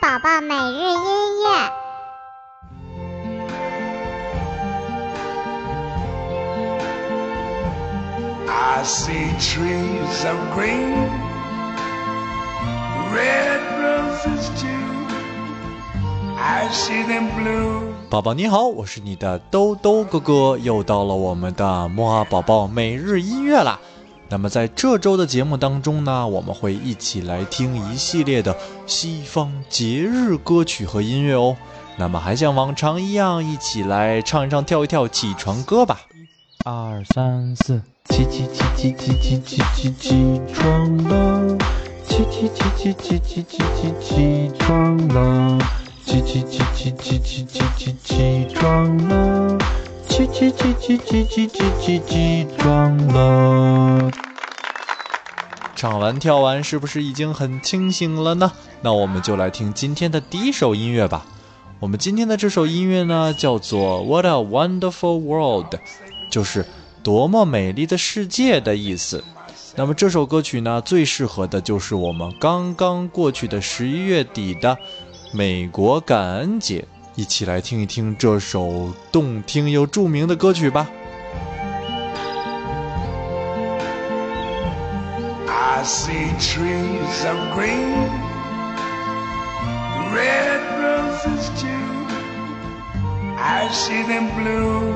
宝宝每日音乐。I see trees of green, red roses too. I see them blue. 宝宝你好，我是你的兜兜哥哥，又到了我们的摩尔宝宝每日音乐啦。那么在这周的节目当中呢，我们会一起来听一系列的西方节日歌曲和音乐哦。那么还像往常一样，一起来唱一唱、跳一跳起床歌吧。二三四，起起起起起起起起起床了，起起起起起起起起起床了，起起起起起起起起起床了。起起起起起起起起起床了！唱完跳完，是不是已经很清醒了呢？那我们就来听今天的第一首音乐吧。我们今天的这首音乐呢，叫做《What a Wonderful World》，就是多么美丽的世界的意思。那么这首歌曲呢，最适合的就是我们刚刚过去的十一月底的美国感恩节。一起来听一听这首动听又著名的歌曲吧。I see trees of green, red roses too. I see them blue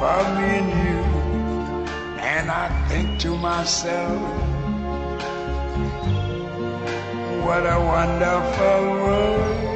for me and you. And I think to myself, what a wonderful world.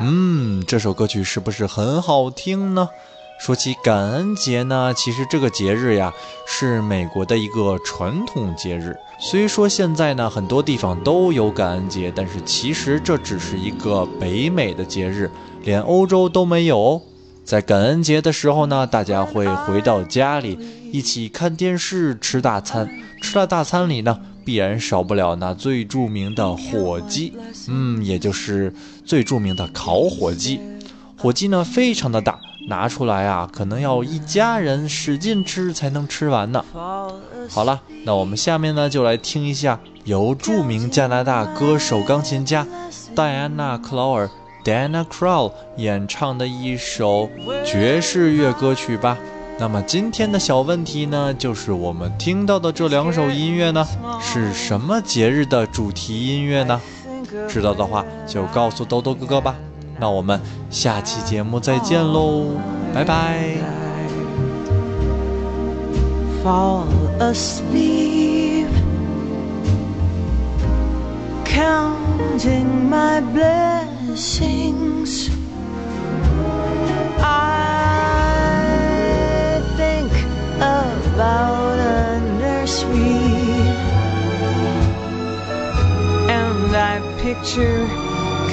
嗯，这首歌曲是不是很好听呢？说起感恩节呢，其实这个节日呀是美国的一个传统节日。虽说现在呢很多地方都有感恩节，但是其实这只是一个北美的节日，连欧洲都没有。在感恩节的时候呢，大家会回到家里一起看电视、吃大餐。吃了大餐里呢，必然少不了那最著名的火鸡，嗯，也就是最著名的烤火鸡。火鸡呢非常的大，拿出来啊，可能要一家人使劲吃才能吃完呢。好了，那我们下面呢就来听一下由著名加拿大歌手、钢琴家戴安娜·克劳尔 （Diana Krall） 演唱的一首爵士乐歌曲吧。那么今天的小问题呢，就是我们听到的这两首音乐呢，是什么节日的主题音乐呢？知道的话就告诉豆豆哥哥吧。那我们下期节目再见喽，拜拜。fall asleep, counting my blessings. I picture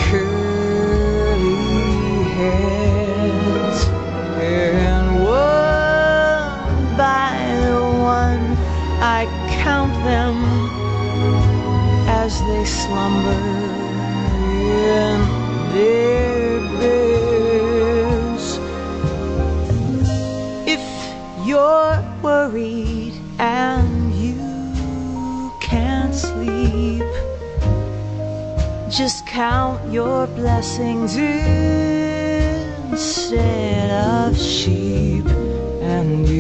curly heads and one by one I count them as they slumber in their just count your blessings instead of sheep and you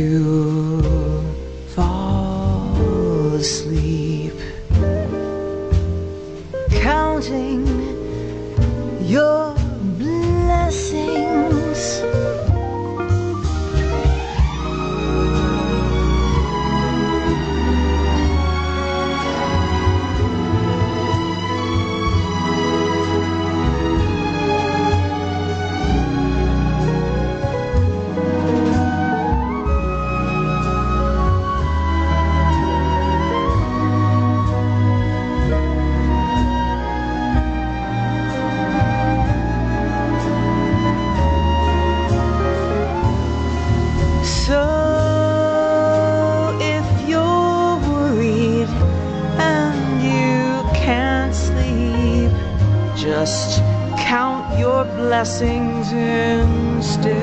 just count your blessings instead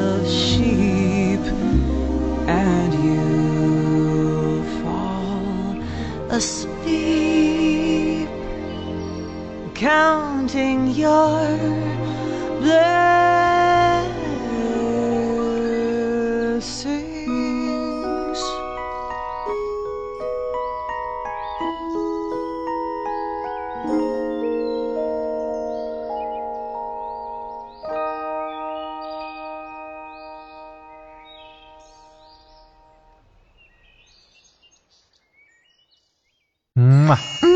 of sheep, and you fall asleep counting your blessings. 嘛，